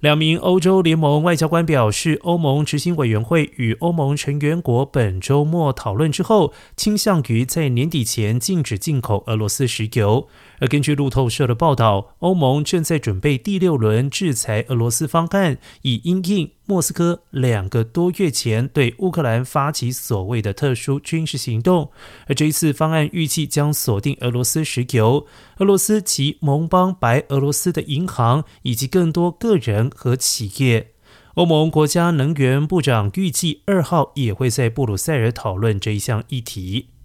两名欧洲联盟外交官表示，欧盟执行委员会与欧盟成员国本周末讨论之后，倾向于在年底前禁止进口俄罗斯石油。而根据路透社的报道，欧盟正在准备第六轮制裁俄罗斯方案，以因应莫斯科两个多月前对乌克兰发起所谓的特殊军事行动。而这一次方案预计将锁定俄罗斯石油、俄罗斯及盟邦白俄罗斯的银行以及更多个人和企业。欧盟国家能源部长预计二号也会在布鲁塞尔讨论这一项议题。